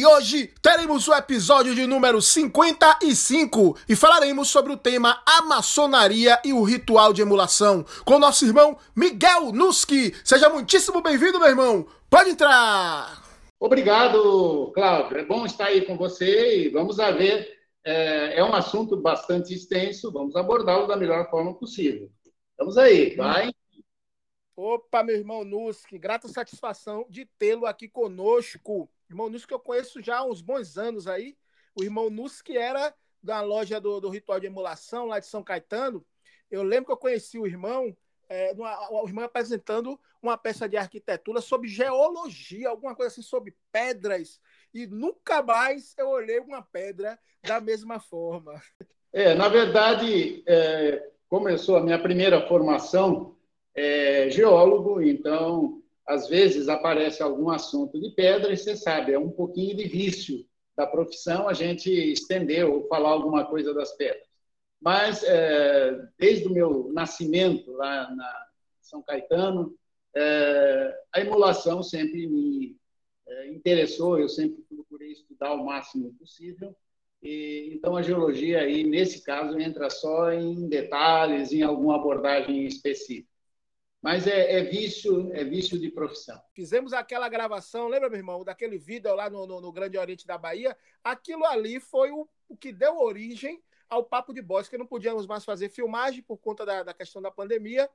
E hoje teremos o episódio de número 55 e falaremos sobre o tema a maçonaria e o ritual de emulação com nosso irmão Miguel Nuski. Seja muitíssimo bem-vindo, meu irmão. Pode entrar. Obrigado, Cláudio. É bom estar aí com você e vamos a ver. É, é um assunto bastante extenso, vamos abordá-lo da melhor forma possível. Vamos aí, vai. Opa, meu irmão Nuski, grata satisfação de tê-lo aqui conosco. Irmão Nus que eu conheço já há uns bons anos aí. O irmão Nus que era da loja do, do Ritual de Emulação lá de São Caetano. Eu lembro que eu conheci o irmão, é, o irmão apresentando uma peça de arquitetura sobre geologia, alguma coisa assim sobre pedras. E nunca mais eu olhei uma pedra da mesma forma. É, na verdade, é, começou a minha primeira formação é, geólogo, então às vezes aparece algum assunto de pedra e você sabe, é um pouquinho de vício da profissão a gente estender ou falar alguma coisa das pedras. Mas, é, desde o meu nascimento lá na São Caetano, é, a emulação sempre me é, interessou, eu sempre procurei estudar o máximo possível. E, então, a geologia aí, nesse caso, entra só em detalhes, em alguma abordagem específica. Mas é, é, vício, é vício de profissão. Fizemos aquela gravação, lembra, meu irmão, daquele vídeo lá no, no, no Grande Oriente da Bahia? Aquilo ali foi o, o, que deu origem ao Papo de Boss, que não podíamos mais fazer filmagem por conta da, da questão da pandemia.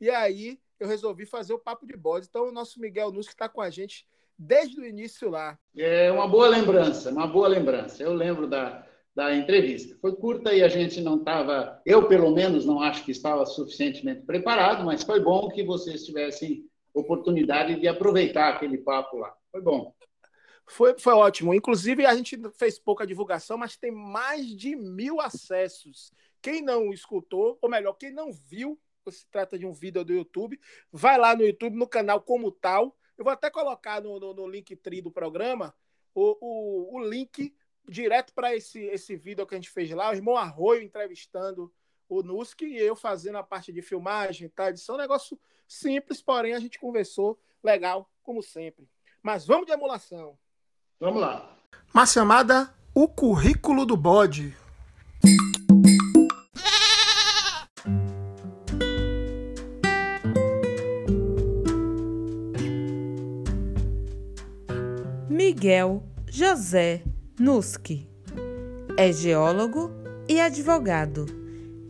E aí eu resolvi fazer o Papo de Boss. Então o nosso Miguel Nus, que está com a gente desde o início lá. É uma boa lembrança, uma boa lembrança. Eu lembro da, da entrevista. Foi curta e a gente não estava, eu pelo menos não acho que estava suficientemente preparado, mas foi bom que vocês tivessem oportunidade de aproveitar aquele papo lá. Foi bom. Foi, foi ótimo. Inclusive, a gente fez pouca divulgação, mas tem mais de mil acessos. Quem não escutou, ou melhor, quem não viu, se trata de um vídeo do YouTube, vai lá no YouTube, no canal como tal. Eu vou até colocar no, no, no link tri do programa o, o, o link direto para esse, esse vídeo que a gente fez lá, o irmão Arroio entrevistando o Nusk e eu fazendo a parte de filmagem, tá? Edição, um negócio simples, porém a gente conversou legal, como sempre. Mas vamos de emulação. Vamos lá. Uma chamada O Currículo do Bode. Miguel José Nuski. É geólogo e advogado.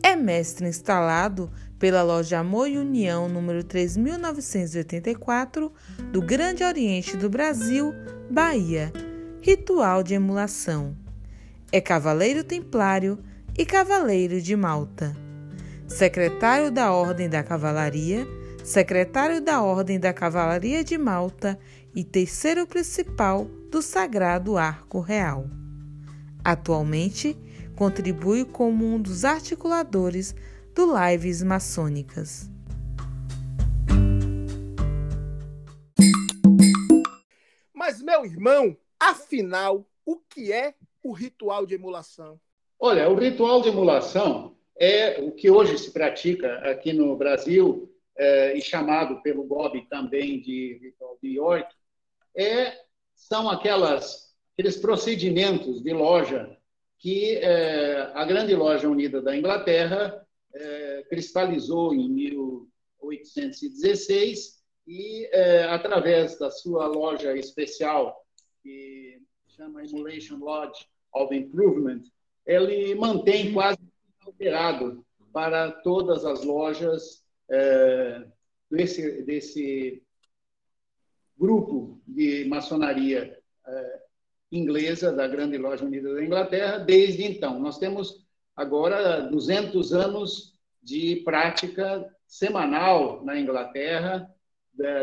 É mestre instalado pela loja Amor e União número 3984 do Grande Oriente do Brasil, Bahia. Ritual de emulação. É cavaleiro templário e cavaleiro de Malta. Secretário da Ordem da Cavalaria, secretário da Ordem da Cavalaria de Malta e terceiro principal do Sagrado Arco Real. Atualmente, contribui como um dos articuladores do Lives Maçônicas. Mas, meu irmão, afinal, o que é o ritual de emulação? Olha, o ritual de emulação é o que hoje se pratica aqui no Brasil é, e chamado pelo Bob também de ritual de York, é são aquelas, aqueles procedimentos de loja que é, a grande loja unida da Inglaterra é, cristalizou em 1816 e, é, através da sua loja especial, que chama Emulation Lodge of Improvement, ele mantém quase alterado para todas as lojas desse, desse grupo de maçonaria eh, inglesa da Grande Loja Unida da Inglaterra desde então. Nós temos agora 200 anos de prática semanal na Inglaterra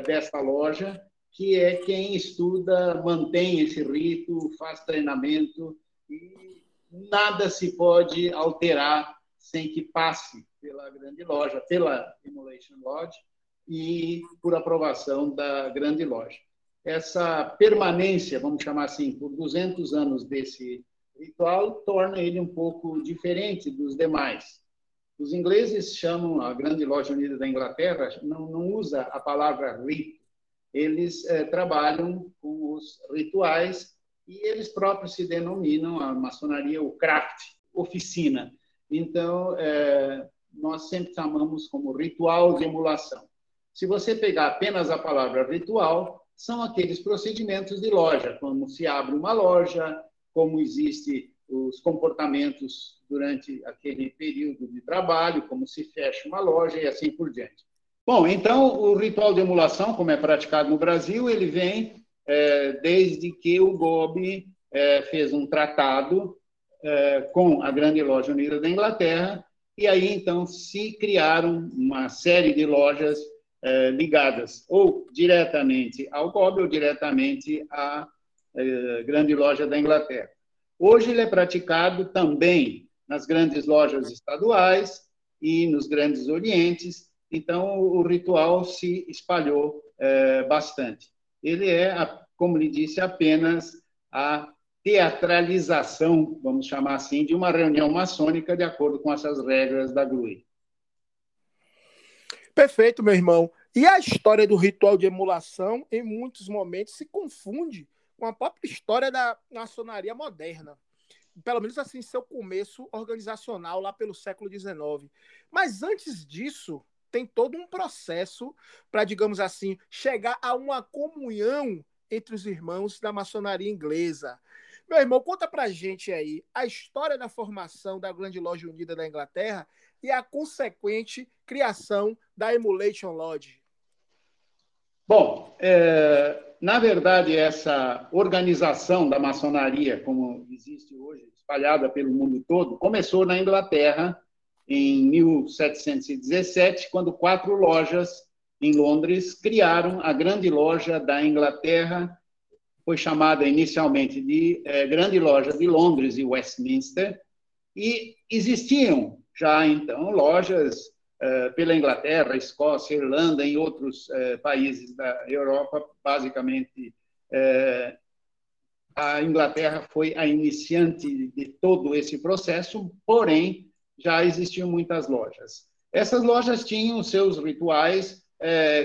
desta loja, que é quem estuda, mantém esse rito, faz treinamento e nada se pode alterar sem que passe pela grande loja, pela Emulation Lodge e por aprovação da grande loja. Essa permanência, vamos chamar assim, por 200 anos desse ritual torna ele um pouco diferente dos demais. Os ingleses chamam a Grande Loja Unida da Inglaterra, não, não usa a palavra rito, eles é, trabalham com os rituais e eles próprios se denominam a maçonaria o craft, oficina. Então, é, nós sempre chamamos como ritual de emulação. Se você pegar apenas a palavra ritual, são aqueles procedimentos de loja, como se abre uma loja, como existe os comportamentos durante aquele período de trabalho, como se fecha uma loja e assim por diante. Bom, então o ritual de emulação, como é praticado no Brasil, ele vem é, desde que o Gobi é, fez um tratado é, com a Grande Loja Unida da Inglaterra e aí então se criaram uma série de lojas é, ligadas ou diretamente ao Gobi ou diretamente à é, Grande Loja da Inglaterra. Hoje ele é praticado também nas grandes lojas estaduais e nos grandes orientes, então o ritual se espalhou é, bastante. Ele é, como lhe disse, apenas a teatralização, vamos chamar assim, de uma reunião maçônica de acordo com essas regras da GRUI. Perfeito, meu irmão. E a história do ritual de emulação, em muitos momentos, se confunde com a própria história da maçonaria moderna. Pelo menos assim, seu começo organizacional lá pelo século XIX. Mas antes disso, tem todo um processo para, digamos assim, chegar a uma comunhão entre os irmãos da maçonaria inglesa. Meu irmão, conta pra gente aí a história da formação da Grande Loja Unida da Inglaterra e a consequente criação da Emulation Lodge. Bom, é, na verdade, essa organização da maçonaria, como existe hoje, espalhada pelo mundo todo, começou na Inglaterra em 1717, quando quatro lojas em Londres criaram a Grande Loja da Inglaterra, foi chamada inicialmente de é, Grande Loja de Londres e Westminster, e existiam já então lojas eh, pela Inglaterra, Escócia, Irlanda e outros eh, países da Europa, basicamente eh, a Inglaterra foi a iniciante de todo esse processo, porém já existiam muitas lojas. Essas lojas tinham seus rituais,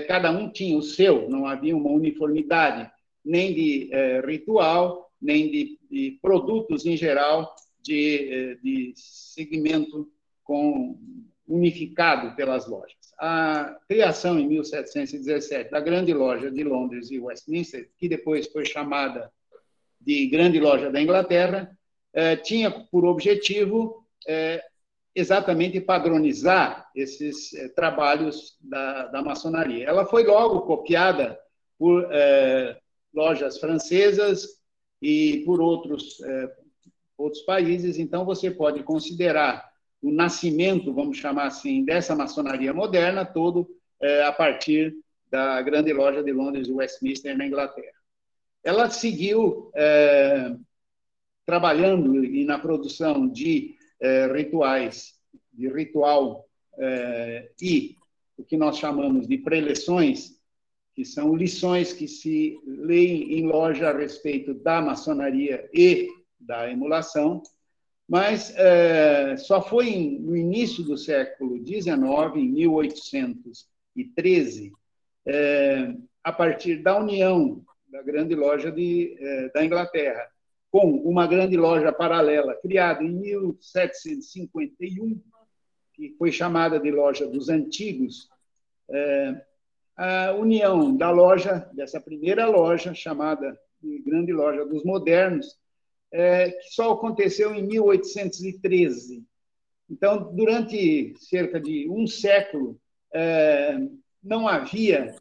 cada um tinha o seu, não havia uma uniformidade nem de ritual, nem de, de produtos em geral de, de segmento com unificado pelas lojas. A criação em 1717 da Grande Loja de Londres e Westminster, que depois foi chamada de Grande Loja da Inglaterra, eh, tinha por objetivo eh, exatamente padronizar esses eh, trabalhos da, da, maçonaria. Ela foi logo copiada por lojas francesas e por outros, outros países, então você pode considerar o nascimento, vamos chamar assim, dessa maçonaria moderna, todo é, a partir da grande loja de Londres, Westminster, na Inglaterra. Ela seguiu é, trabalhando e na produção de é, rituais, de ritual é, e o que nós chamamos de preleções, que são lições que se leem em loja a respeito da maçonaria e da emulação, mas é, só foi em, no início do século XIX, em 1813, é, a partir da união da grande loja de, é, da Inglaterra com uma grande loja paralela criada em 1751, que foi chamada de loja dos antigos, é, a união da loja, dessa primeira loja, chamada de grande loja dos modernos, é, que só aconteceu em 1813. Então, durante cerca de um século, é, não havia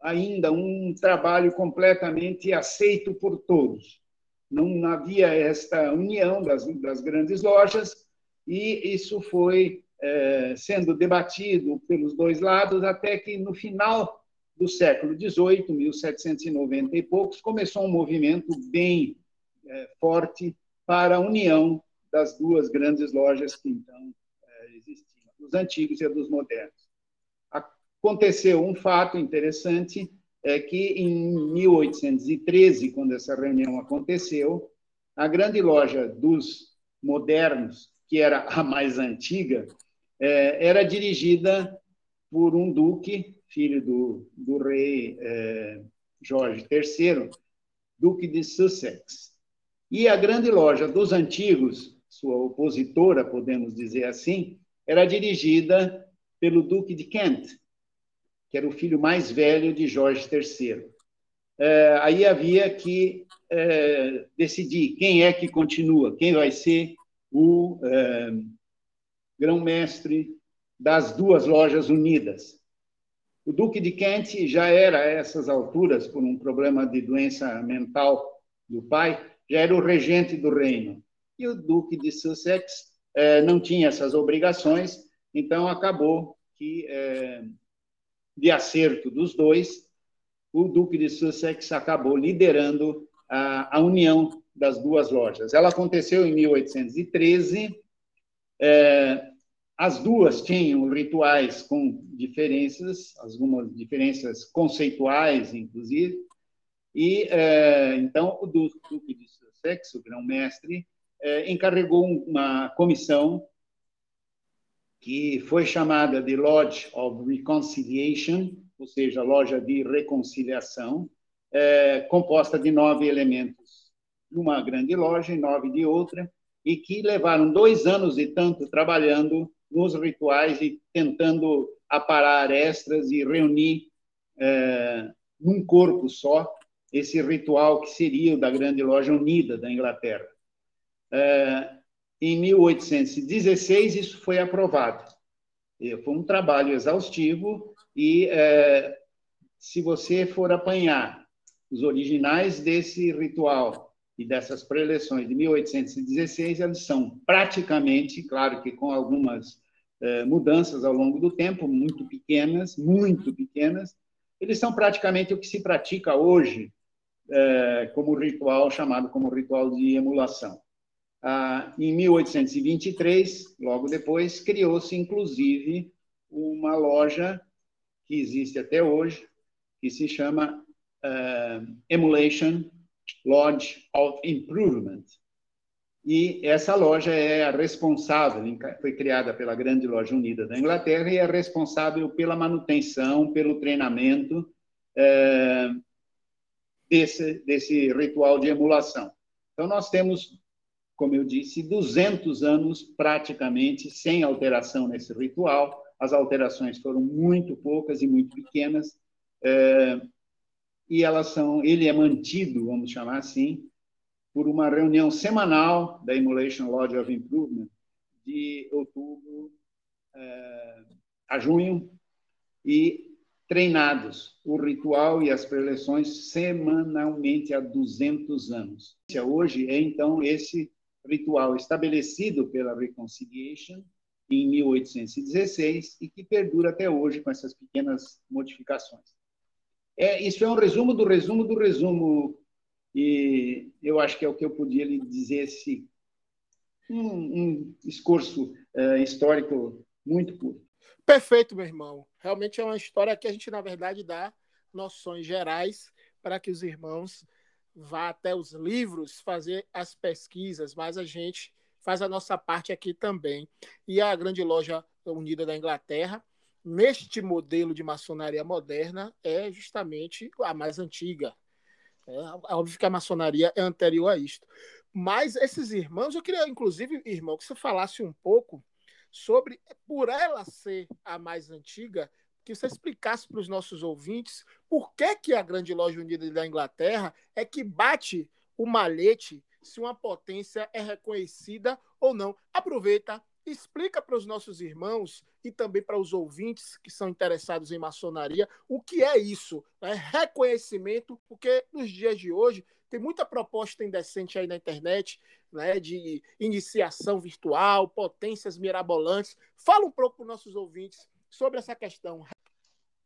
ainda um trabalho completamente aceito por todos. Não havia esta união das, das grandes lojas e isso foi é, sendo debatido pelos dois lados até que no final do século XVIII, 1790 e poucos, começou um movimento bem é, forte para a união das duas grandes lojas que então é, dos antigos e dos modernos. Aconteceu um fato interessante, é que em 1813, quando essa reunião aconteceu, a grande loja dos modernos, que era a mais antiga, é, era dirigida por um duque, filho do, do rei é, Jorge III, duque de Sussex. E a grande loja dos antigos, sua opositora, podemos dizer assim, era dirigida pelo duque de Kent, que era o filho mais velho de Jorge III. É, aí havia que é, decidir quem é que continua, quem vai ser o é, grão-mestre das duas lojas unidas. O Duque de Kent já era, a essas alturas, por um problema de doença mental do pai, já era o regente do reino. E o Duque de Sussex eh, não tinha essas obrigações, então acabou que, eh, de acerto dos dois, o Duque de Sussex acabou liderando a, a união das duas lojas. Ela aconteceu em 1813. Eh, as duas tinham rituais com diferenças, algumas diferenças conceituais, inclusive, e é, então o Duque de Sussex, o grão-mestre, é, encarregou uma comissão que foi chamada de Lodge of Reconciliation, ou seja, loja de reconciliação, é, composta de nove elementos. De uma grande loja e nove de outra, e que levaram dois anos e tanto trabalhando nos rituais e tentando aparar extras e reunir é, num corpo só esse ritual que seria o da Grande Loja Unida da Inglaterra. É, em 1816, isso foi aprovado. Foi um trabalho exaustivo e, é, se você for apanhar os originais desse ritual e dessas preleções de 1816, eles são praticamente, claro que com algumas é, mudanças ao longo do tempo, muito pequenas, muito pequenas. Eles são praticamente o que se pratica hoje é, como ritual, chamado como ritual de emulação. Ah, em 1823, logo depois, criou-se, inclusive, uma loja que existe até hoje, que se chama uh, Emulation Lodge of Improvement, e essa loja é a responsável, foi criada pela Grande Loja Unida da Inglaterra e é responsável pela manutenção, pelo treinamento é, desse, desse ritual de emulação. Então, nós temos, como eu disse, 200 anos praticamente sem alteração nesse ritual. As alterações foram muito poucas e muito pequenas, é, e elas são, ele é mantido, vamos chamar assim, por uma reunião semanal da Emulation Lodge of Improvement, de outubro é, a junho, e treinados o ritual e as preleções semanalmente há 200 anos. Hoje é, então, esse ritual estabelecido pela Reconciliation em 1816 e que perdura até hoje com essas pequenas modificações. É, isso é um resumo do resumo do resumo e eu acho que é o que eu podia lhe dizer, esse, um, um discurso uh, histórico muito puro. Perfeito, meu irmão. Realmente é uma história que a gente, na verdade, dá noções gerais para que os irmãos vá até os livros fazer as pesquisas, mas a gente faz a nossa parte aqui também. E a grande loja unida da Inglaterra, neste modelo de maçonaria moderna, é justamente a mais antiga, é, é óbvio que a maçonaria é anterior a isto. Mas esses irmãos, eu queria, inclusive, irmão, que você falasse um pouco sobre, por ela ser a mais antiga, que você explicasse para os nossos ouvintes por que, que a Grande Loja Unida da Inglaterra é que bate o malhete se uma potência é reconhecida ou não. Aproveita, explica para os nossos irmãos e também para os ouvintes que são interessados em maçonaria o que é isso, né? reconhecimento, porque nos dias de hoje tem muita proposta indecente aí na internet, né, de iniciação virtual, potências mirabolantes. Fala um pouco para os nossos ouvintes sobre essa questão.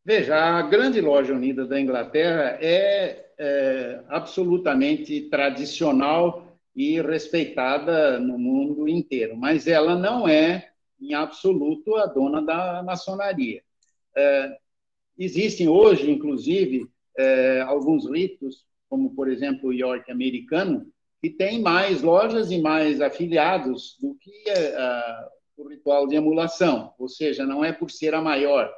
Veja, a grande loja unida da Inglaterra é, é absolutamente tradicional e respeitada no mundo inteiro, mas ela não é em absoluto, a dona da maçonaria. É, existem hoje, inclusive, é, alguns ritos, como, por exemplo, o York americano, que tem mais lojas e mais afiliados do que é, o ritual de emulação, ou seja, não é por ser a maior.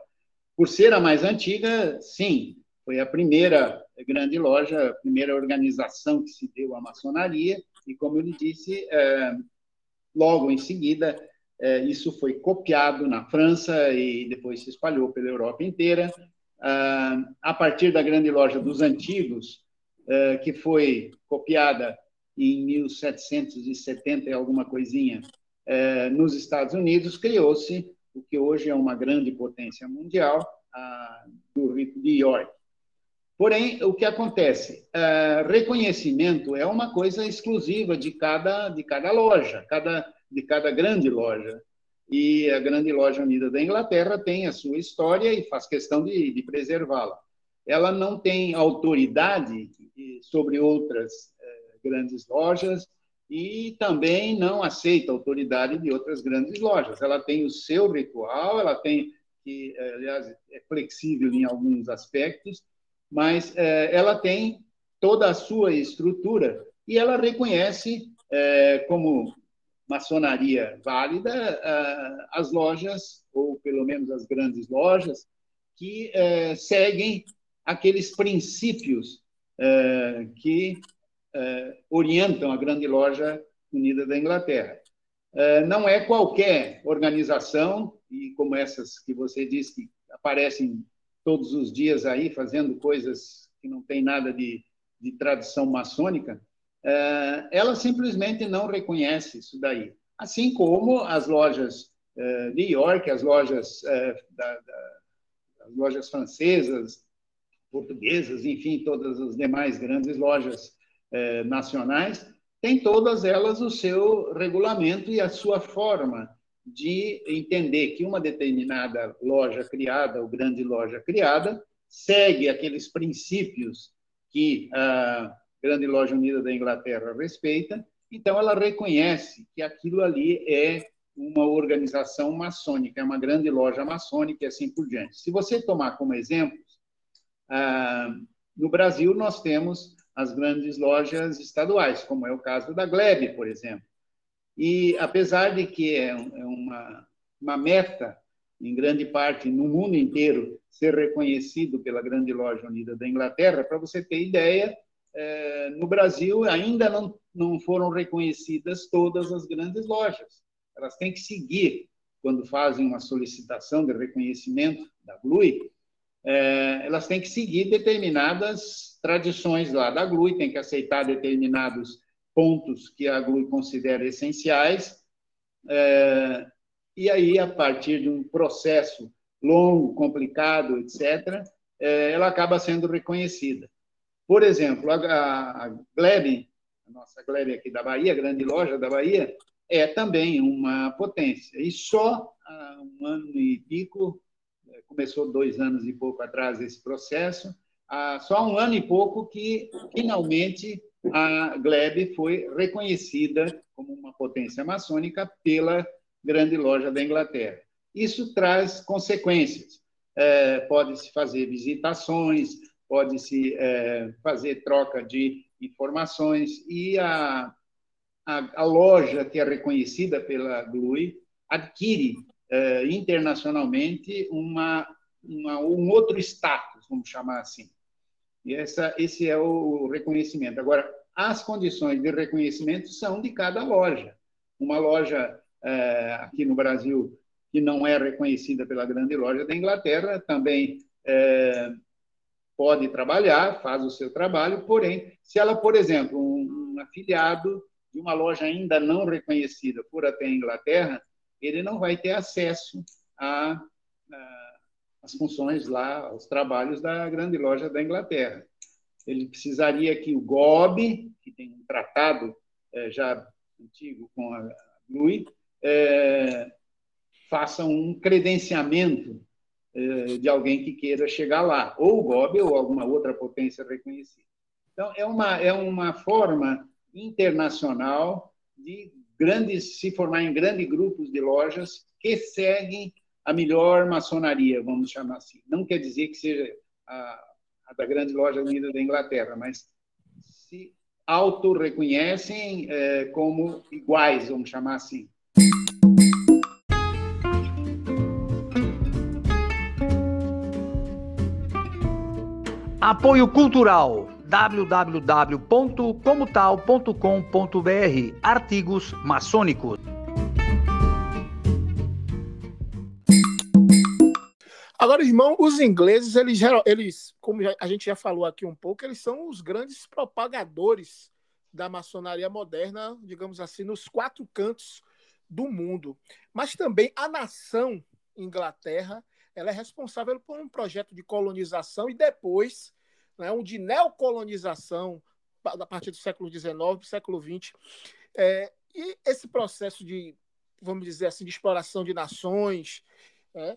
Por ser a mais antiga, sim, foi a primeira grande loja, a primeira organização que se deu à maçonaria, e como eu lhe disse, é, logo em seguida, é, isso foi copiado na França e depois se espalhou pela Europa inteira. Ah, a partir da grande loja dos antigos, que foi copiada em 1770 e alguma coisinha é, nos Estados Unidos, criou-se o que hoje é uma grande potência mundial, do rito de York. Porém, o que acontece? É, reconhecimento é uma coisa exclusiva de cada, de cada loja, cada, de cada grande loja. E a grande loja unida da Inglaterra tem a sua história e faz questão de, de preservá-la. Ela não tem autoridade sobre outras grandes lojas e também não aceita autoridade de outras grandes lojas. Ela tem o seu ritual, ela tem que, é, aliás, é flexível em alguns aspectos, mas é, ela tem toda a sua estrutura e ela reconhece é, como maçonaria válida as lojas, ou pelo menos as grandes lojas, que seguem aqueles princípios que orientam a grande loja unida da Inglaterra. não é qualquer organização, e como essas que você disse que aparecem todos os dias aí fazendo coisas que não tem nada de, de tradição maçônica, é, ela simplesmente não reconhece isso daí. Assim como as lojas de York, as lojas, da, da, as lojas francesas, portuguesas, enfim, todas as demais grandes lojas nacionais, têm todas elas o seu regulamento e a sua forma de entender que uma determinada loja criada, ou grande loja criada, segue aqueles princípios que a grande loja unida da Inglaterra respeita, então ela reconhece que aquilo ali é uma organização maçônica, é uma grande loja maçônica e assim por diante. Se você tomar como exemplo, no Brasil nós temos as grandes lojas estaduais, como é o caso da Glebe, por exemplo. E, apesar de que é, é uma, uma meta, em grande parte, no mundo inteiro, ser reconhecido pela Grande Loja Unida da Inglaterra, para você ter ideia, é, no Brasil ainda não, não foram reconhecidas todas as grandes lojas. Elas têm que seguir, quando fazem uma solicitação de reconhecimento da GLUI, é, elas têm que seguir determinadas tradições lá da GLUI, têm que aceitar determinados pontos que a GLUI considera essenciais, é, e aí, a partir de um processo longo, complicado, etc., é, ela acaba sendo reconhecida. Por exemplo, a, a Glebe, a nossa Glebe aqui da Bahia, grande loja da Bahia, é também uma potência. E só há um ano e pico, começou dois anos e pouco atrás esse processo, há só um ano e pouco que finalmente a Glebe foi reconhecida como uma potência maçônica pela grande loja da Inglaterra. Isso traz consequências. É, pode-se fazer visitações, pode-se é, fazer troca de informações e a, a, a, loja que é reconhecida pela GLUI adquire é, internacionalmente uma, uma, um outro status, vamos chamar assim. E essa, esse é o reconhecimento. Agora, as condições de reconhecimento são de cada loja. Uma loja é, aqui no Brasil que não é reconhecida pela grande loja da Inglaterra também é, pode trabalhar, faz o seu trabalho, porém, se ela, por exemplo, um, um afiliado de uma loja ainda não reconhecida por até a Inglaterra, ele não vai ter acesso as funções lá, aos trabalhos da grande loja da Inglaterra. Ele precisaria que o GOB, que tem um tratado é, já antigo com a GLUI, é, faça um credenciamento é, de alguém que queira chegar lá, ou o GOB ou alguma outra potência reconhecida. Então, é uma, é uma forma internacional de grandes, se formar em grandes grupos de lojas que seguem a melhor maçonaria, vamos chamar assim. Não quer dizer que seja a, a da grande loja unida da Inglaterra, mas se auto-reconhecem é, como iguais, vamos chamar assim. Apoio Cultural www.comotal.com.br Artigos maçônicos. Agora, irmão, os ingleses, eles, eles, como a gente já falou aqui um pouco, eles são os grandes propagadores da maçonaria moderna, digamos assim, nos quatro cantos do mundo. Mas também a nação Inglaterra, ela é responsável por um projeto de colonização e depois né, um de neocolonização a partir do século XIX, século XX. É, e esse processo de, vamos dizer assim, de exploração de nações, é,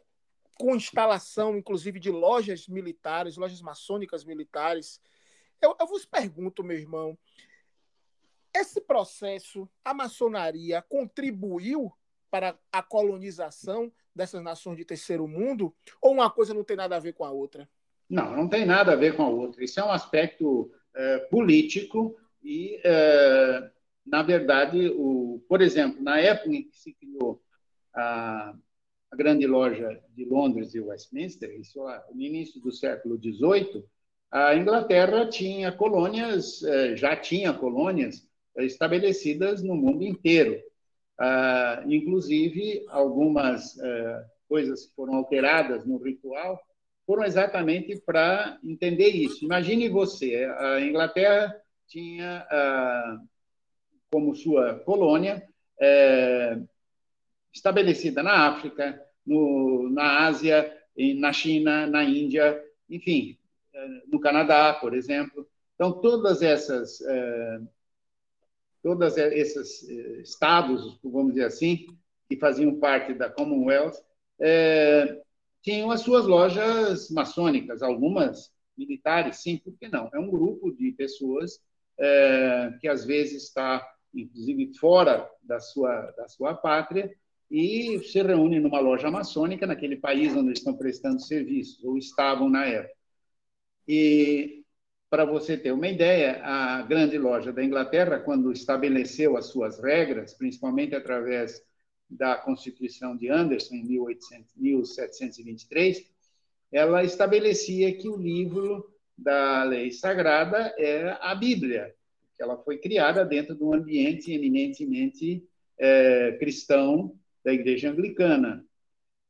com instalação, inclusive, de lojas militares, lojas maçônicas militares. Eu, eu vos pergunto, meu irmão, esse processo, a maçonaria contribuiu para a colonização dessas nações de terceiro mundo, ou uma coisa não tem nada a ver com a outra? Não, não tem nada a ver com a outra. Isso é um aspecto é, político e, é, na verdade, o, por exemplo, na época em que se criou a, a grande loja de Londres e Westminster, isso no início do século XVIII, a Inglaterra tinha colônias, é, já tinha colônias estabelecidas no mundo inteiro. Ah, inclusive, algumas coisas foram alteradas no ritual foram exatamente para entender isso. Imagine você, a Inglaterra tinha ah, como sua colônia é, estabelecida na África, no, na Ásia, na China, na Índia, enfim, é, no Canadá, por exemplo. Então, todas essas, é, todas esses estados, vamos dizer assim, que faziam parte da Commonwealth, tinham as suas lojas maçônicas, algumas militares, sim, por que não? É um grupo de pessoas é, que às vezes está, inclusive, fora da sua, da sua pátria e se reúne numa loja maçônica naquele país onde estão prestando serviços, ou estavam na época. E, para você ter uma ideia, a grande loja da Inglaterra, quando estabeleceu as suas regras, principalmente através da Constituição de Anderson, em 1800, 1723, ela estabelecia que o livro da lei sagrada é a Bíblia, que ela foi criada dentro de um ambiente eminentemente é, cristão da Igreja Anglicana.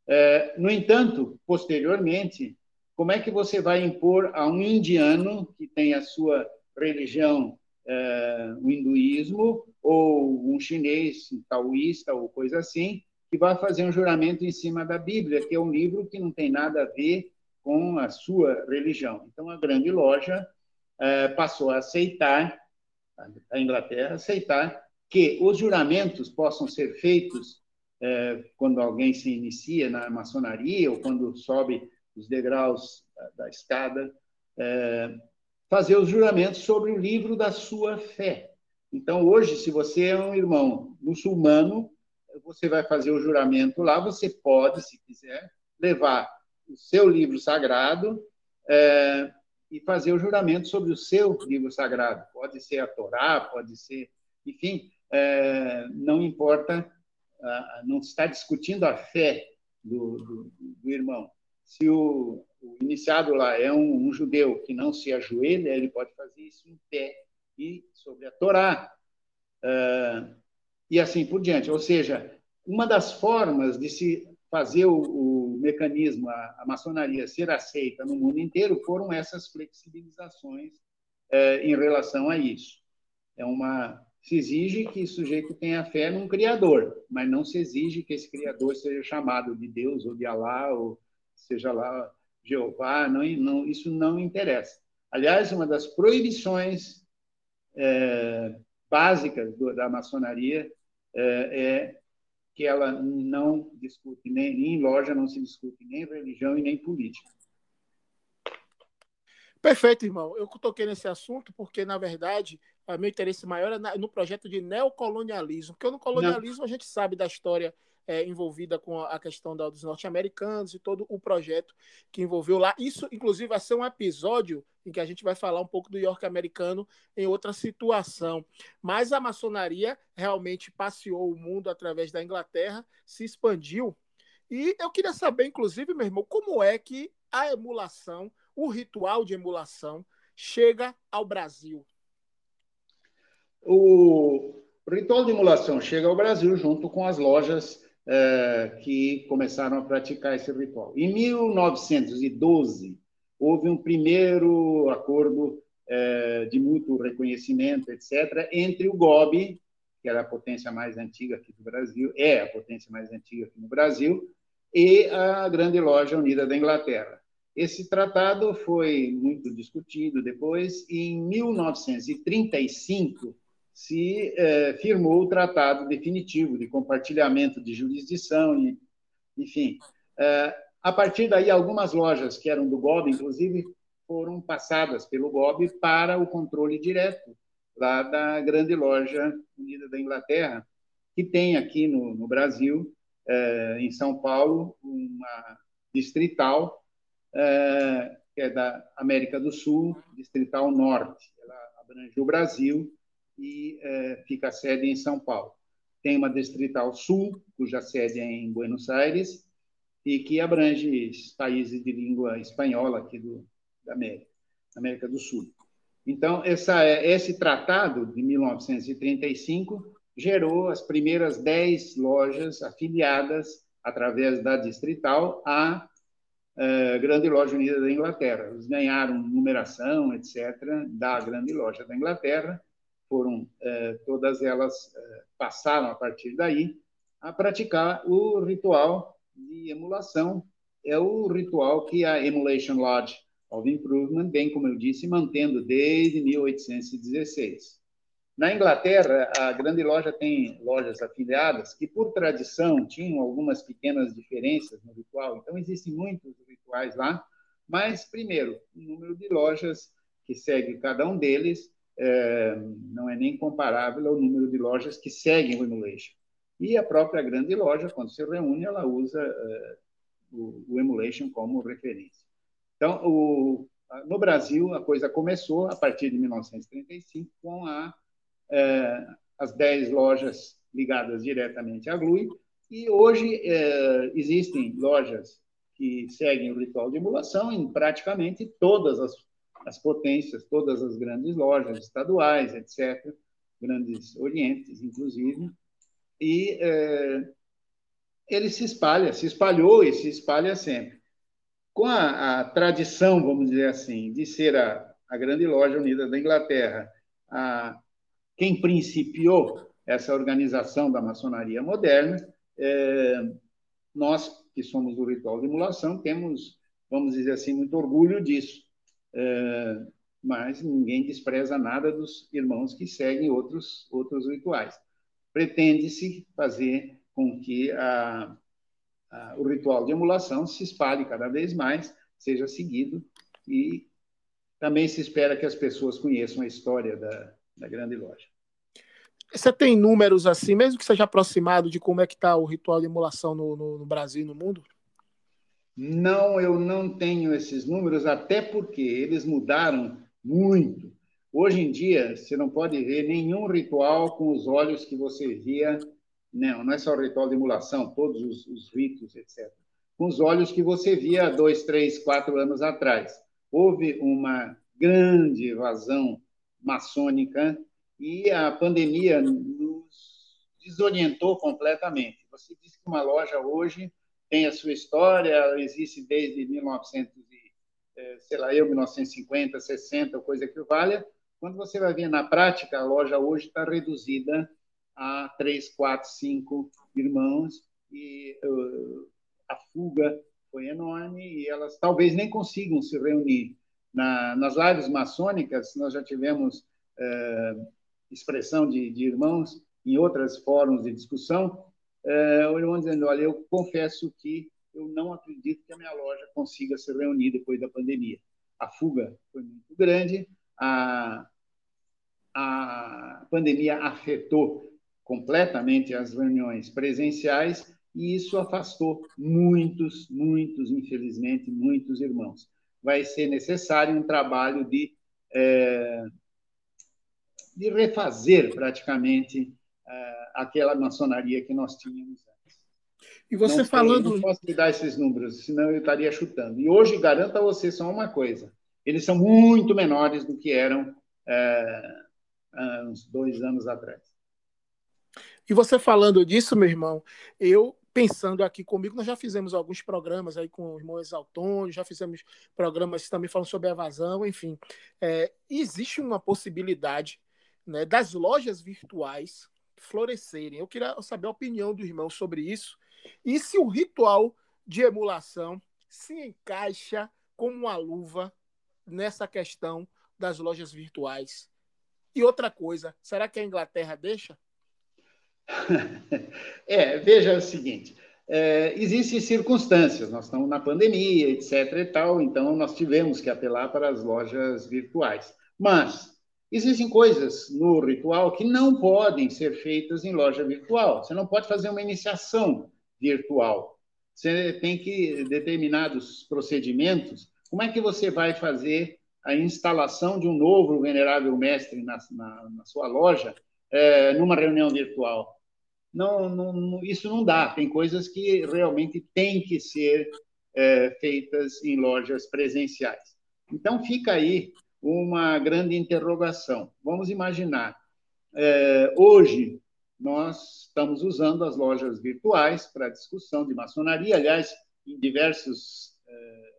É, no entanto, posteriormente, como é que você vai impor a um indiano que tem a sua religião é, o hinduísmo ou um chinês taoísta ou coisa assim que vai fazer um juramento em cima da Bíblia, que é um livro que não tem nada a ver com a sua religião. Então a grande loja é, passou a aceitar a Inglaterra aceitar que os juramentos possam ser feitos é, quando alguém se inicia na maçonaria ou quando sobe os degraus da, da escada é, fazer os juramentos sobre o livro da sua fé. Então, hoje, se você é um irmão muçulmano, você vai fazer o juramento lá, você pode, se quiser, levar o seu livro sagrado é, e fazer o juramento sobre o seu livro sagrado. Pode ser a Torá, pode ser, enfim, é, não importa, não está discutindo a fé do, do, do irmão. Se o, o iniciado lá é um, um, judeu que não se ajoelha, ele pode fazer isso em pé e sobre a Torá. Uh, e assim por diante. Ou seja, uma das formas de se fazer o, o mecanismo, a, a, maçonaria ser aceita no mundo inteiro, foram essas flexibilizações uh, em relação a isso. É uma se exige que o sujeito tenha fé num criador, mas não se exige que esse criador seja chamado de Deus ou de Alá ou seja lá Jeová, não, não, isso não interessa. Aliás, uma das proibições é, básicas do, da maçonaria é, é, que ela não discute nem, nem em loja, não se discute nem religião e nem política. Perfeito, irmão. Eu toquei nesse assunto porque, na verdade, meu interesse maior é no projeto de neocolonialismo, porque no colonialismo Não. a gente sabe da história é, envolvida com a questão da, dos norte-americanos e todo o projeto que envolveu lá. Isso, inclusive, vai ser um episódio em que a gente vai falar um pouco do York americano em outra situação. Mas a maçonaria realmente passeou o mundo através da Inglaterra, se expandiu. E eu queria saber, inclusive, meu irmão, como é que a emulação, o ritual de emulação, chega ao Brasil? O ritual de emulação chega ao Brasil junto com as lojas é, que começaram a praticar esse ritual. Em 1912, houve um primeiro acordo é, de mútuo reconhecimento, etc., entre o GOB, que era a potência mais antiga aqui do Brasil, é a potência mais antiga aqui no Brasil, e a Grande Loja Unida da Inglaterra. Esse tratado foi muito discutido depois, e em 1935 se eh, firmou o tratado definitivo de compartilhamento de jurisdição, e, enfim. Eh, a partir daí, algumas lojas que eram do GOB, inclusive, foram passadas pelo GOB para o controle direto lá da grande loja unida da Inglaterra, que tem aqui no, no Brasil, eh, em São Paulo, uma distrital é, que é da América do Sul, Distrital Norte. Ela abrange o Brasil e é, fica a sede em São Paulo. Tem uma Distrital Sul, cuja sede é em Buenos Aires, e que abrange países de língua espanhola aqui do, da América, América do Sul. Então, essa, esse tratado de 1935 gerou as primeiras dez lojas afiliadas através da Distrital à uh, Grande Loja Unida da Inglaterra. Eles ganharam numeração, etc., da Grande Loja da Inglaterra. Foram uh, todas elas uh, passaram a partir daí a praticar o ritual de emulação. É o ritual que a Emulation Lodge of Improvement, bem como eu disse, mantendo desde 1816. Na Inglaterra, a grande loja tem lojas afiliadas que, por tradição, tinham algumas pequenas diferenças no ritual. Então, existem muitos rituais lá, mas, primeiro, o número de lojas que segue cada um deles é, não é nem comparável ao número de lojas que seguem o Emulation. E a própria grande loja, quando se reúne, ela usa é, o, o, Emulation como referência. Então, o, no Brasil, a coisa começou a partir de 1935 com a é, as 10 lojas ligadas diretamente à GLUI, e hoje é, existem lojas que seguem o ritual de emulação em praticamente todas as, as potências, todas as grandes lojas estaduais, etc., grandes orientes, inclusive, e é, ele se espalha, se espalhou e se espalha sempre. Com a, a tradição, vamos dizer assim, de ser a, a grande loja unida da Inglaterra, a, quem principiou essa organização da maçonaria moderna, é, nós que somos do ritual de emulação temos, vamos dizer assim, muito orgulho disso. É, mas ninguém despreza nada dos irmãos que seguem outros outros rituais. Pretende-se fazer com que a, a, o ritual de emulação se espalhe cada vez mais, seja seguido e também se espera que as pessoas conheçam a história da, da grande loja. Você tem números assim, mesmo que seja aproximado de como é que está o ritual de emulação no, no, no, Brasil e no mundo? Não, eu não tenho esses números, até porque eles mudaram muito. Hoje em dia, você não pode ver nenhum ritual com os olhos que você via. Não, não é só o ritual de emulação, todos os, os ritos, etc. Com os olhos que você via dois, três, quatro anos atrás. Houve uma grande evasão maçônica e a pandemia nos desorientou completamente. Você disse que uma loja hoje tem a sua história, existe desde 1900, eh, sei lá, eu, 1950, 60, coisa que valha. Quando você vai ver na prática, a loja hoje está reduzida a três, quatro, cinco irmãos e uh, a fuga foi enorme e elas talvez nem consigam se reunir. Na, nas lives maçônicas, nós já tivemos uh, expressão de, de irmãos em outros fóruns de discussão, é, o irmão dizendo, olha, eu confesso que eu não acredito que a minha loja consiga se reunir depois da pandemia. A fuga foi muito grande, a, a pandemia afetou completamente as reuniões presenciais e isso afastou muitos, muitos, infelizmente, muitos irmãos. Vai ser necessário um trabalho de, é, de refazer praticamente aquela maçonaria que nós tínhamos antes. E você não falando. Tem, não posso te dar esses números, senão eu estaria chutando. E hoje, garanto a você só uma coisa: eles são muito menores do que eram é, uns dois anos atrás. E você falando disso, meu irmão, eu pensando aqui comigo, nós já fizemos alguns programas aí com o irmão Exaltônio, já fizemos programas também falando sobre evasão, enfim. É, existe uma possibilidade né, das lojas virtuais florescerem. Eu queria saber a opinião do irmão sobre isso. E se o ritual de emulação se encaixa como uma luva nessa questão das lojas virtuais. E outra coisa, será que a Inglaterra deixa? É, veja o seguinte: é, existem circunstâncias, nós estamos na pandemia, etc. e tal, então nós tivemos que apelar para as lojas virtuais. Mas existem coisas no ritual que não podem ser feitas em loja virtual. Você não pode fazer uma iniciação virtual. Você tem que determinados procedimentos. Como é que você vai fazer a instalação de um novo venerável mestre na, na, na sua loja é, numa reunião virtual? não, não, isso não dá. Tem coisas que realmente têm que ser é, feitas em lojas presenciais. Então, fica aí uma grande interrogação. Vamos imaginar, é, hoje nós estamos usando as lojas virtuais para discussão de maçonaria, aliás, em diversos é,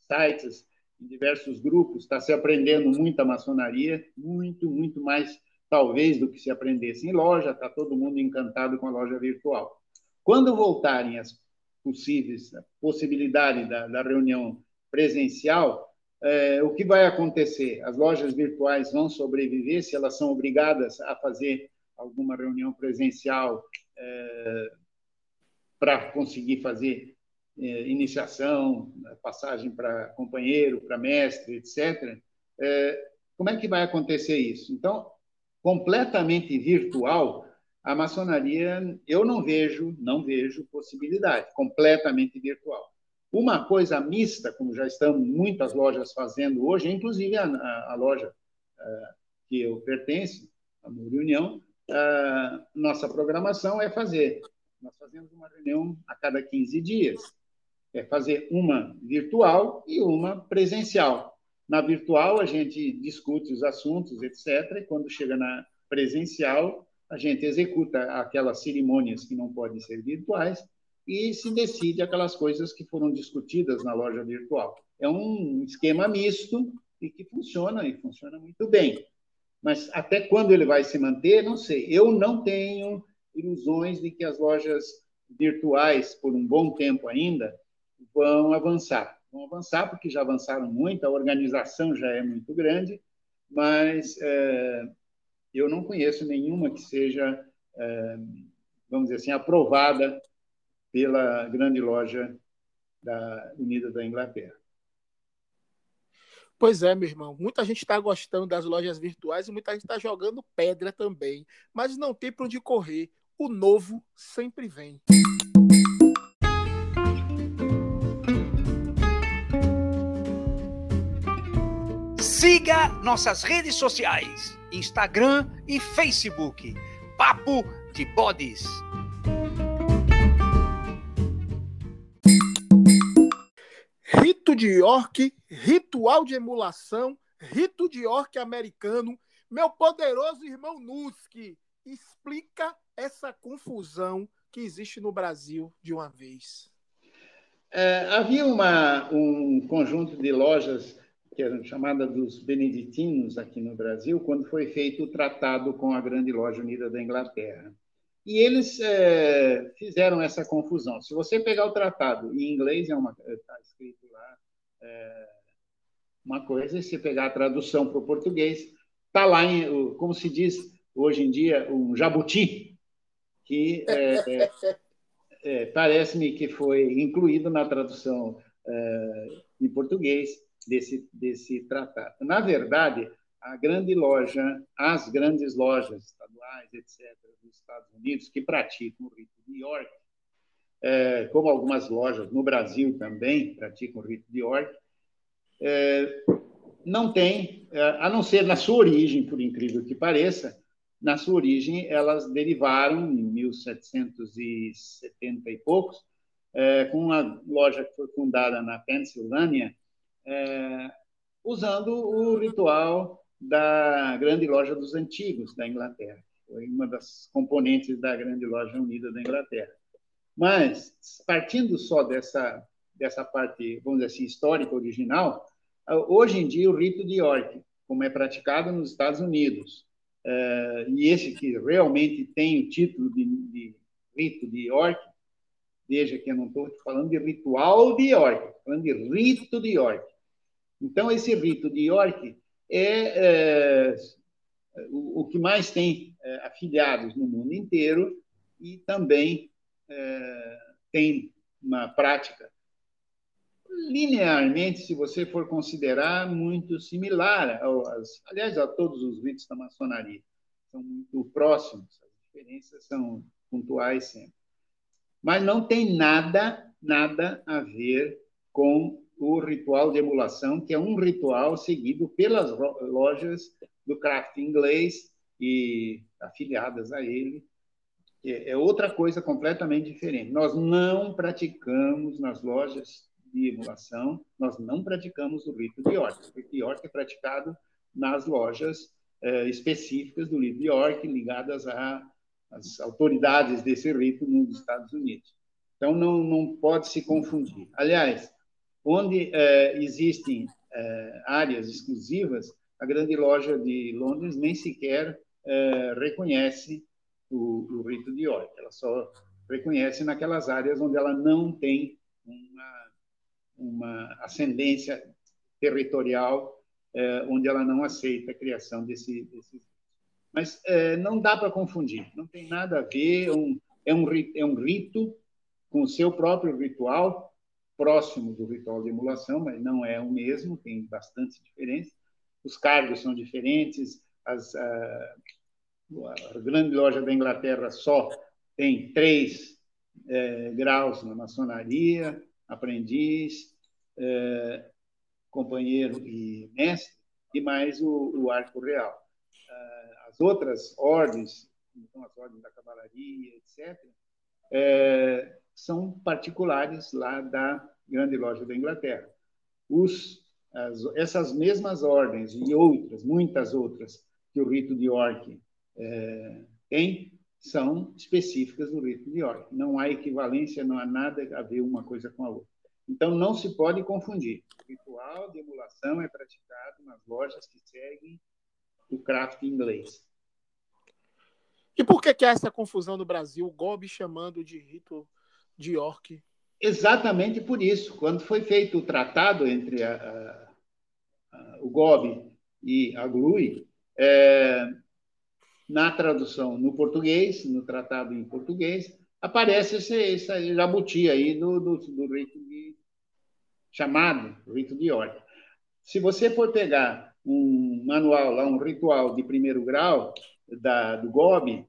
sites, em diversos grupos, está se aprendendo muita maçonaria, muito, muito mais talvez do que se aprendesse em loja, está todo mundo encantado com a loja virtual. Quando voltarem as possíveis possibilidade da, da reunião presencial, é, o que vai acontecer? As lojas virtuais vão sobreviver se elas são obrigadas a fazer alguma reunião presencial é, para conseguir fazer é, iniciação, passagem para companheiro, para mestre, etc. É, como é que vai acontecer isso? Então, completamente virtual, a maçonaria eu não vejo, não vejo possibilidade, completamente virtual. Uma coisa mista, como já estão muitas lojas fazendo hoje, inclusive a, a, a loja uh, que eu pertenço, a Muri União, uh, nossa programação é fazer. Nós fazemos uma reunião a cada 15 dias. É fazer uma virtual e uma presencial. Na virtual, a gente discute os assuntos, etc. E quando chega na presencial, a gente executa aquelas cerimônias que não podem ser virtuais e se decide aquelas coisas que foram discutidas na loja virtual. É um esquema misto e que funciona, e funciona muito bem. Mas até quando ele vai se manter, não sei. Eu não tenho ilusões de que as lojas virtuais, por um bom tempo ainda, vão avançar vão avançar, porque já avançaram muito, a organização já é muito grande, mas é, eu não conheço nenhuma que seja, é, vamos dizer assim, aprovada pela grande loja da Unida da Inglaterra. Pois é, meu irmão. Muita gente está gostando das lojas virtuais e muita gente está jogando pedra também. Mas não tem para onde correr. O novo sempre vem. Siga nossas redes sociais: Instagram e Facebook. Papo de Bodes. De York, ritual de emulação, rito de York americano. Meu poderoso irmão Nuski, explica essa confusão que existe no Brasil de uma vez. É, havia uma, um conjunto de lojas que era chamada dos beneditinos aqui no Brasil, quando foi feito o tratado com a Grande Loja Unida da Inglaterra. E eles é, fizeram essa confusão. Se você pegar o tratado em inglês, é uma está escrito lá é, uma coisa, e se pegar a tradução para o português, está lá, em, como se diz hoje em dia, um jabuti, que é, é, é parece-me que foi incluído na tradução é, em português desse, desse tratado. Na verdade, a grande loja, as grandes lojas estaduais, etc., dos Estados Unidos, que praticam o rito de York, é, como algumas lojas no Brasil também praticam o rito de York, é, não tem, é, a não ser na sua origem, por incrível que pareça, na sua origem elas derivaram em 1770 e poucos, é, com uma loja que foi fundada na Pensilvânia, é, usando o ritual da grande loja dos antigos da Inglaterra. Foi uma das componentes da grande loja unida da Inglaterra. Mas, partindo só dessa, dessa parte, vamos dizer assim, histórica original, hoje em dia o rito de York, como é praticado nos Estados Unidos, é, e esse que realmente tem o título de, de rito de York, veja que eu não estou falando de ritual de York, falando de rito de York. Então, esse rito de York é, é o, o, que mais tem é, afiliados no mundo inteiro e também tem uma prática linearmente, se você for considerar, muito similar, aos, aliás, a todos os ritos da maçonaria. São muito próximos, as diferenças são pontuais sempre. Mas não tem nada, nada a ver com o ritual de emulação, que é um ritual seguido pelas lojas do craft inglês e afiliadas a ele. É outra coisa completamente diferente. Nós não praticamos nas lojas de emulação, nós não praticamos o rito de York. O rito de York é praticado nas lojas eh, específicas do rito de York, ligadas às autoridades desse rito nos Estados Unidos. Então, não, não pode se confundir. Aliás, onde eh, existem eh, áreas exclusivas, a grande loja de Londres nem sequer reconhece o, o, rito de York. Ela só reconhece naquelas áreas onde ela não tem uma, uma ascendência territorial, onde ela não aceita a criação desse, desses. Mas não dá para confundir, não tem nada a ver, é um, é um, é um rito com o seu próprio ritual, próximo do ritual de emulação, mas não é o mesmo, tem bastante diferença. Os cargos são diferentes, as, a, a grande loja da Inglaterra só tem três é, graus na maçonaria, aprendiz, é, companheiro e mestre, e mais o, o arco real. As outras ordens, então as ordens da cavalaria, etc., é, são particulares lá da grande loja da Inglaterra. Os, as, essas mesmas ordens e outras, muitas outras, que o rito de York é, tem, são específicas do rito de York. Não há equivalência, não há nada a ver uma coisa com a outra. Então, não se pode confundir. O ritual de emulação é praticado nas lojas que seguem o craft inglês. E por que, que há essa confusão no Brasil, o Gobi chamando de rito de York? Exatamente por isso. Quando foi feito o tratado entre a, a, a, o Gobi e a GLUI, é, na tradução no português, no tratado em português, aparece esse, esse jabuti aí do, do, do rito de, chamado rito de York. Se você for pegar um manual lá, um ritual de primeiro grau da, do Gobi,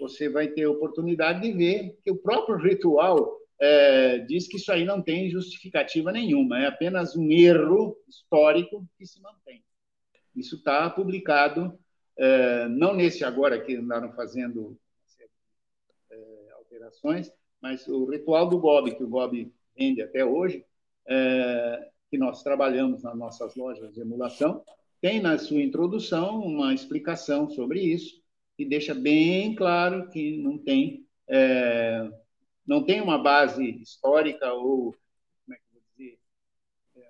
você vai ter oportunidade de ver que o próprio ritual é, diz que isso aí não tem justificativa nenhuma, é apenas um erro histórico que se mantém. Isso está publicado, não nesse agora que andaram fazendo é, alterações, mas o ritual do Gobi, que o Gobi vende até hoje, é, que nós trabalhamos nas nossas lojas de emulação, tem na sua introdução uma explicação sobre isso, que deixa bem claro que não tem é, não tem uma base histórica ou como é que vou dizer é,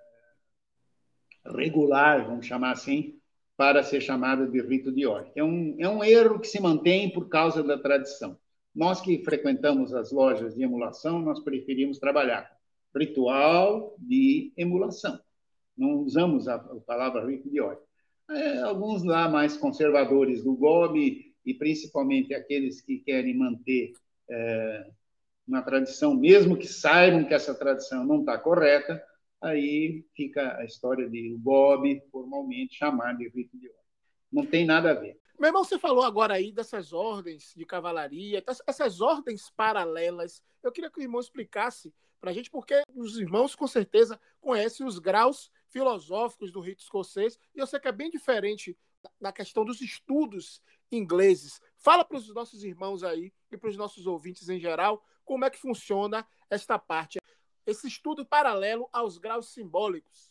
regular, vamos chamar assim, para ser chamada de rito de York. É um, é um erro que se mantém por causa da tradição. Nós que frequentamos as lojas de emulação, nós preferimos trabalhar ritual de emulação. Não usamos a, palavra rito de York. É, alguns lá mais conservadores do GOB e principalmente aqueles que querem manter é, uma tradição, mesmo que saibam que essa tradição não está correta, aí fica a história de o Bob formalmente chamar de rito de ordem. Não tem nada a ver. Meu irmão, você falou agora aí dessas ordens de cavalaria, essas ordens paralelas. Eu queria que o irmão explicasse para a gente, porque os irmãos com certeza conhecem os graus filosóficos do rito escocês, e eu sei que é bem diferente na questão dos estudos ingleses. Fala para os nossos irmãos aí e para os nossos ouvintes em geral como é que funciona esta parte, esse estudo paralelo aos graus simbólicos.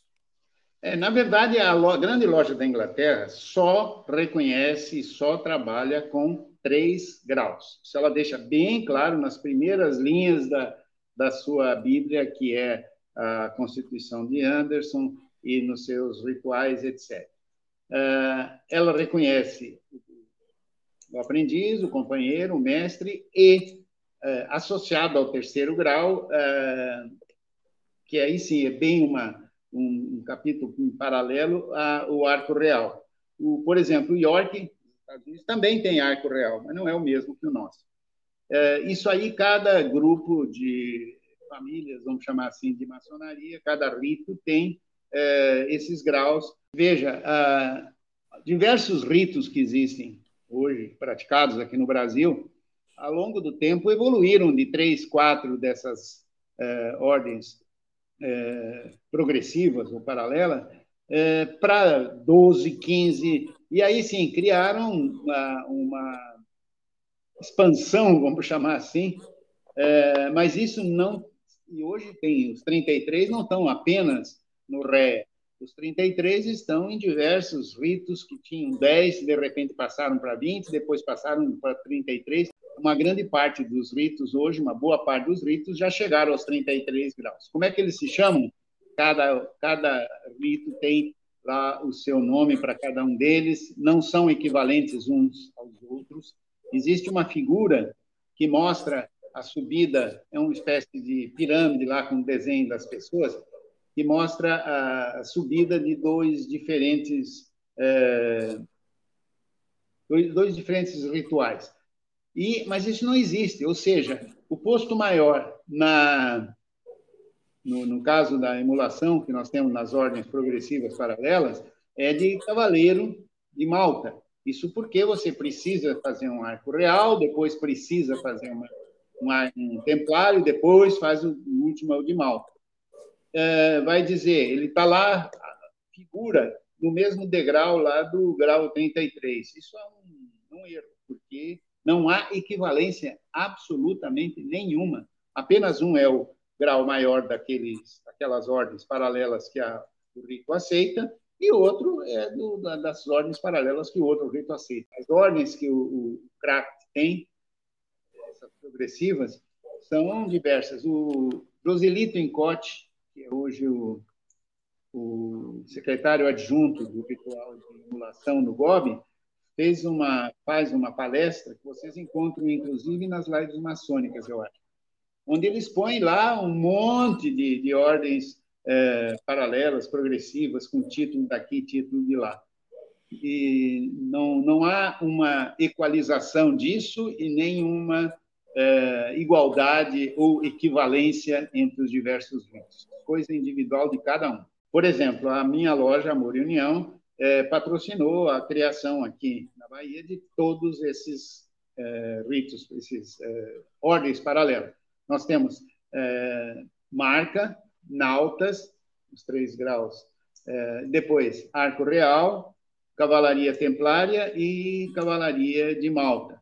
É, na verdade, a lo grande loja da Inglaterra só reconhece, só trabalha com três graus. Isso ela deixa bem claro nas primeiras linhas da, da sua Bíblia, que é a Constituição de Anderson e nos seus rituais, etc. É, ela reconhece o aprendiz, o companheiro, o mestre e uh, associado ao terceiro grau, uh, que aí sim é bem uma um, um capítulo em paralelo ao arco real. O, por exemplo, o York, também tem arco real, mas não é o mesmo que o nosso. É, isso aí, cada grupo de famílias, vamos chamar assim, de maçonaria, cada rito tem é, esses graus. Veja, ah, diversos ritos que existem hoje, praticados aqui no Brasil, ao longo do tempo evoluíram de três, quatro dessas é, ordens é, progressivas ou paralelas é, para 12, 15, e aí sim criaram uma, uma expansão, vamos chamar assim, é, mas isso não. E hoje tem os 33 não estão apenas no Ré, os 33 estão em diversos ritos que tinham 10, de repente passaram para 20, depois passaram para 33 uma grande parte dos ritos hoje, uma boa parte dos ritos, já chegaram aos 33 graus. Como é que eles se chamam? Cada, cada rito tem lá o seu nome para cada um deles, não são equivalentes uns aos outros. Existe uma figura que mostra a subida, é uma espécie de pirâmide lá com o desenho das pessoas, que mostra a subida de dois diferentes, é, dois, dois diferentes rituais. E, mas isso não existe, ou seja, o posto maior na no, no, caso da emulação que nós temos nas ordens progressivas paralelas é de cavaleiro de Malta. Isso porque você precisa fazer um arco real, depois precisa fazer uma, uma um templário, depois faz o, último de Malta. É, vai dizer, ele está lá, figura no mesmo degrau lá do grau 33. Isso é um, um erro, porque não há equivalência absolutamente nenhuma. Apenas um é o grau maior daqueles, daquelas ordens paralelas que a, o rito aceita, e outro é do, da, das ordens paralelas que o outro rito aceita. As ordens que o, CRACT tem, essas progressivas, são diversas. O Joselito Encote, que é hoje o, o secretário adjunto do ritual de emulação no GOB, fez uma, faz uma palestra que vocês encontram, inclusive, nas lives maçônicas, eu acho, onde eles põem lá um monte de, de ordens é, paralelas, progressivas, com título daqui, título de lá. E não, não há uma equalização disso e nenhuma é, igualdade ou equivalência entre os diversos ritos. Coisa individual de cada um. Por exemplo, a minha loja Amor e União é, patrocinou a criação aqui na Bahia de todos esses é, ritos, esses é, ordens paralelas. Nós temos é, marca, nautas, os três graus, é, depois arco real, cavalaria templária e cavalaria de Malta.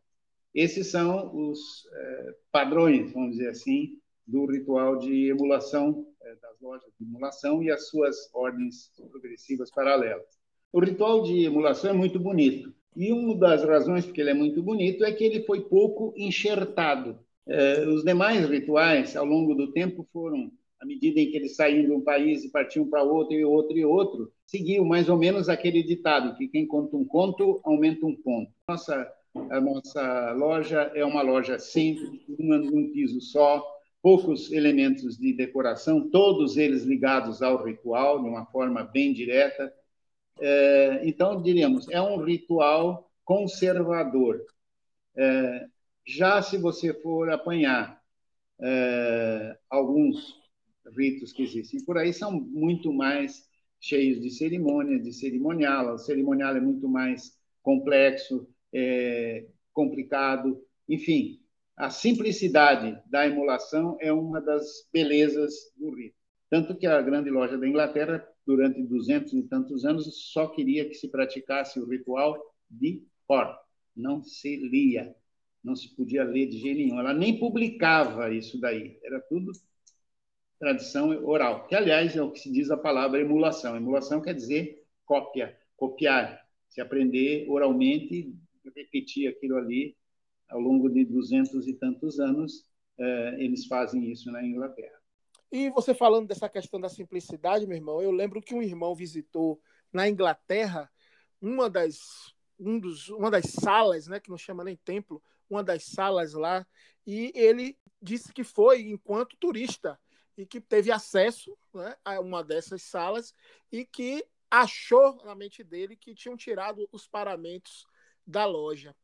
Esses são os é, padrões, vamos dizer assim, do ritual de emulação das lojas de emulação e as suas ordens progressivas paralelas. O ritual de emulação é muito bonito. E uma das razões porque ele é muito bonito é que ele foi pouco enxertado. É, os demais rituais, ao longo do tempo, foram, à medida em que eles saíam de um país e partiam para outro e outro e outro, seguiam mais ou menos aquele ditado, que quem conta um conto, aumenta um ponto. Nossa, a nossa loja é uma loja simples, num piso só, poucos elementos de decoração, todos eles ligados ao ritual, de uma forma bem direta, é, então, diríamos, é um ritual conservador. É, já se você for apanhar é, alguns ritos que existem por aí, são muito mais cheios de cerimônia, de cerimonial. O cerimonial é muito mais complexo, é, complicado, enfim. A simplicidade da emulação é uma das belezas do rito. Tanto que a grande loja da Inglaterra, durante duzentos e tantos anos, só queria que se praticasse o ritual de cor, não se lia, não se podia ler de jeito nenhum. Ela nem publicava isso daí, era tudo tradição oral, que, aliás, é o que se diz a palavra emulação. Emulação quer dizer cópia, copiar, se aprender oralmente, repetir aquilo ali ao longo de duzentos e tantos anos, eh, eles fazem isso na Inglaterra. E você falando dessa questão da simplicidade, meu irmão, eu lembro que um irmão visitou na Inglaterra uma das, um dos, uma das salas, né, que não chama nem templo, uma das salas lá, e ele disse que foi enquanto turista e que teve acesso né, a uma dessas salas e que achou na mente dele que tinham tirado os paramentos da loja,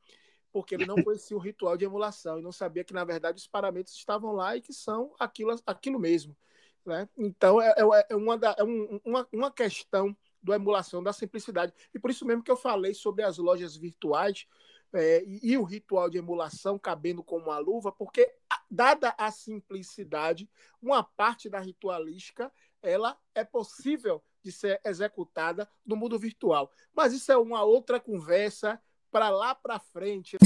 porque ele não conhecia o ritual de emulação e não sabia que, na verdade, os paramentos estavam lá e que são aquilo, aquilo mesmo. Né? Então, é, é, é uma, da, é um, uma, uma questão da emulação, da simplicidade. E por isso mesmo que eu falei sobre as lojas virtuais é, e, e, o ritual de emulação cabendo como uma luva, porque, dada a simplicidade, uma parte da ritualística ela é possível de ser executada no mundo virtual. Mas isso é uma outra conversa para lá para frente.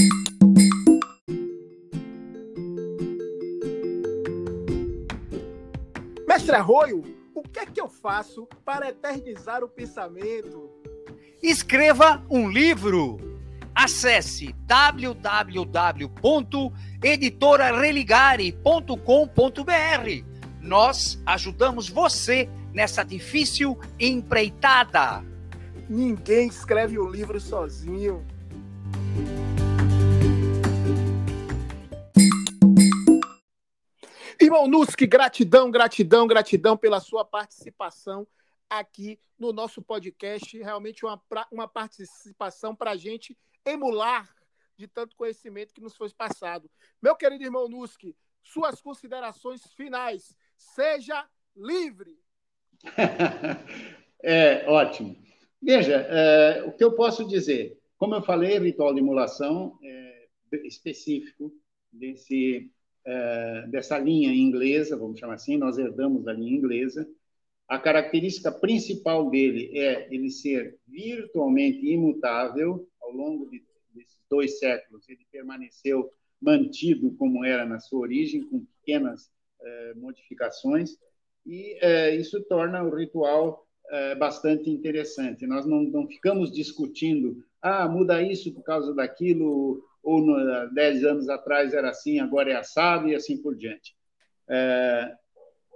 Mestre Arroio, o que é que eu faço para eternizar o pensamento? Escreva um livro. Acesse www.editorareligare.com.br. Nós ajudamos você nessa difícil empreitada. Ninguém escreve um livro sozinho. Irmão Nuski, gratidão, gratidão, gratidão pela sua participação aqui no nosso podcast. Realmente uma, uma participação para a gente emular de tanto conhecimento que nos foi passado. Meu querido irmão Nuski, suas considerações finais. Seja livre. é ótimo. Veja, é, o que eu posso dizer, como eu falei, ritual de emulação é específico desse, é, dessa linha inglesa, vamos chamar assim, nós herdamos da linha inglesa. A característica principal dele é ele ser virtualmente imutável ao longo de, desses dois séculos. Ele permaneceu mantido como era na sua origem, com pequenas é, modificações, e é, isso torna o ritual bastante interessante. Nós não, não ficamos discutindo, ah, muda isso por causa daquilo, ou no, dez anos atrás era assim, agora é assado, e assim por diante. É,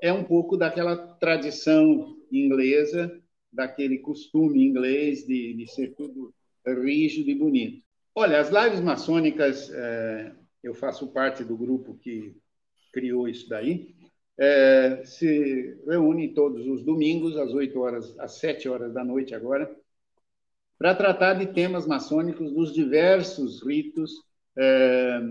é um pouco daquela tradição inglesa, daquele costume inglês de, de ser tudo rígido e bonito. Olha, as lives maçônicas, é, eu faço parte do grupo que criou isso daí, é, se reúne todos os domingos, às 8 horas, às 7 horas da noite agora, para tratar de temas maçônicos dos diversos ritos é,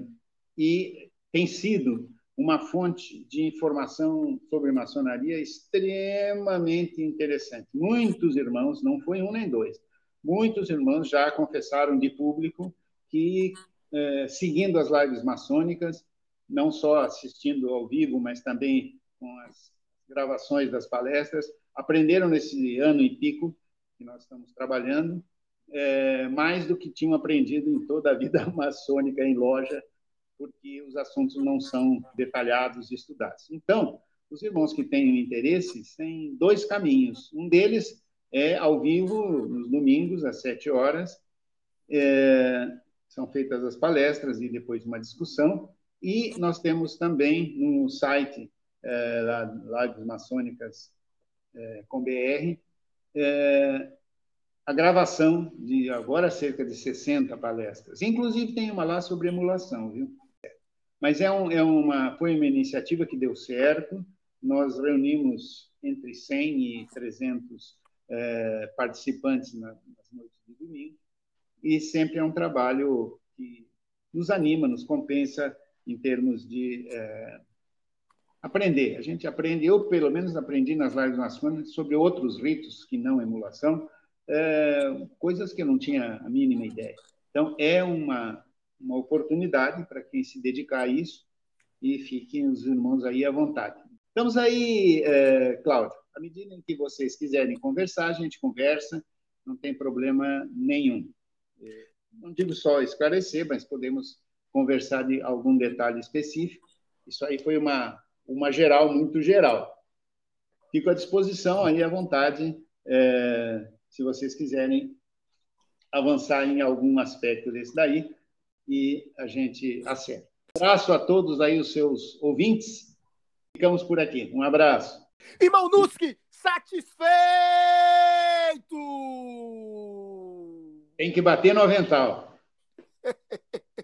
e tem sido uma fonte de informação sobre maçonaria extremamente interessante. Muitos irmãos, não foi um nem dois, muitos irmãos já confessaram de público que, é, seguindo as lives maçônicas, não só assistindo ao vivo, mas também com as gravações das palestras, aprenderam nesse ano e pico que nós estamos trabalhando, é, mais do que tinham aprendido em toda a vida maçônica em loja, porque os assuntos não são detalhados e estudados. Então, os irmãos que têm interesse têm dois caminhos. Um deles é ao vivo, nos domingos, às sete horas. É, são feitas as palestras e depois uma discussão. E nós temos também no site é, Lives Maçônicas é, com BR, é, a gravação de agora cerca de 60 palestras. Inclusive tem uma lá sobre emulação, viu? Mas é, um, é uma, foi uma iniciativa que deu certo. Nós reunimos entre 100 e 300 é, participantes na, nas noites de domingo e sempre é um trabalho que nos anima, nos compensa em termos de é, aprender. A gente aprende, eu pelo menos aprendi nas lives maçônicas sobre outros ritos que não emulação, é, coisas que eu não tinha a mínima ideia. Então, é uma, uma oportunidade para quem se dedicar a isso e fiquem os irmãos aí à vontade. Estamos aí, é, Cláudio, à medida em que vocês quiserem conversar, a gente conversa, não tem problema nenhum. É, não digo só esclarecer, mas podemos conversar de algum detalhe específico. Isso aí foi uma, uma geral, muito geral. Fico à disposição aí à vontade, é, se vocês quiserem avançar em algum aspecto desse daí, e a gente acerta. Abraço a todos aí, os seus ouvintes. Ficamos por aqui. Um abraço. Irmão Nuski, satisfeito! Tem que bater no avental.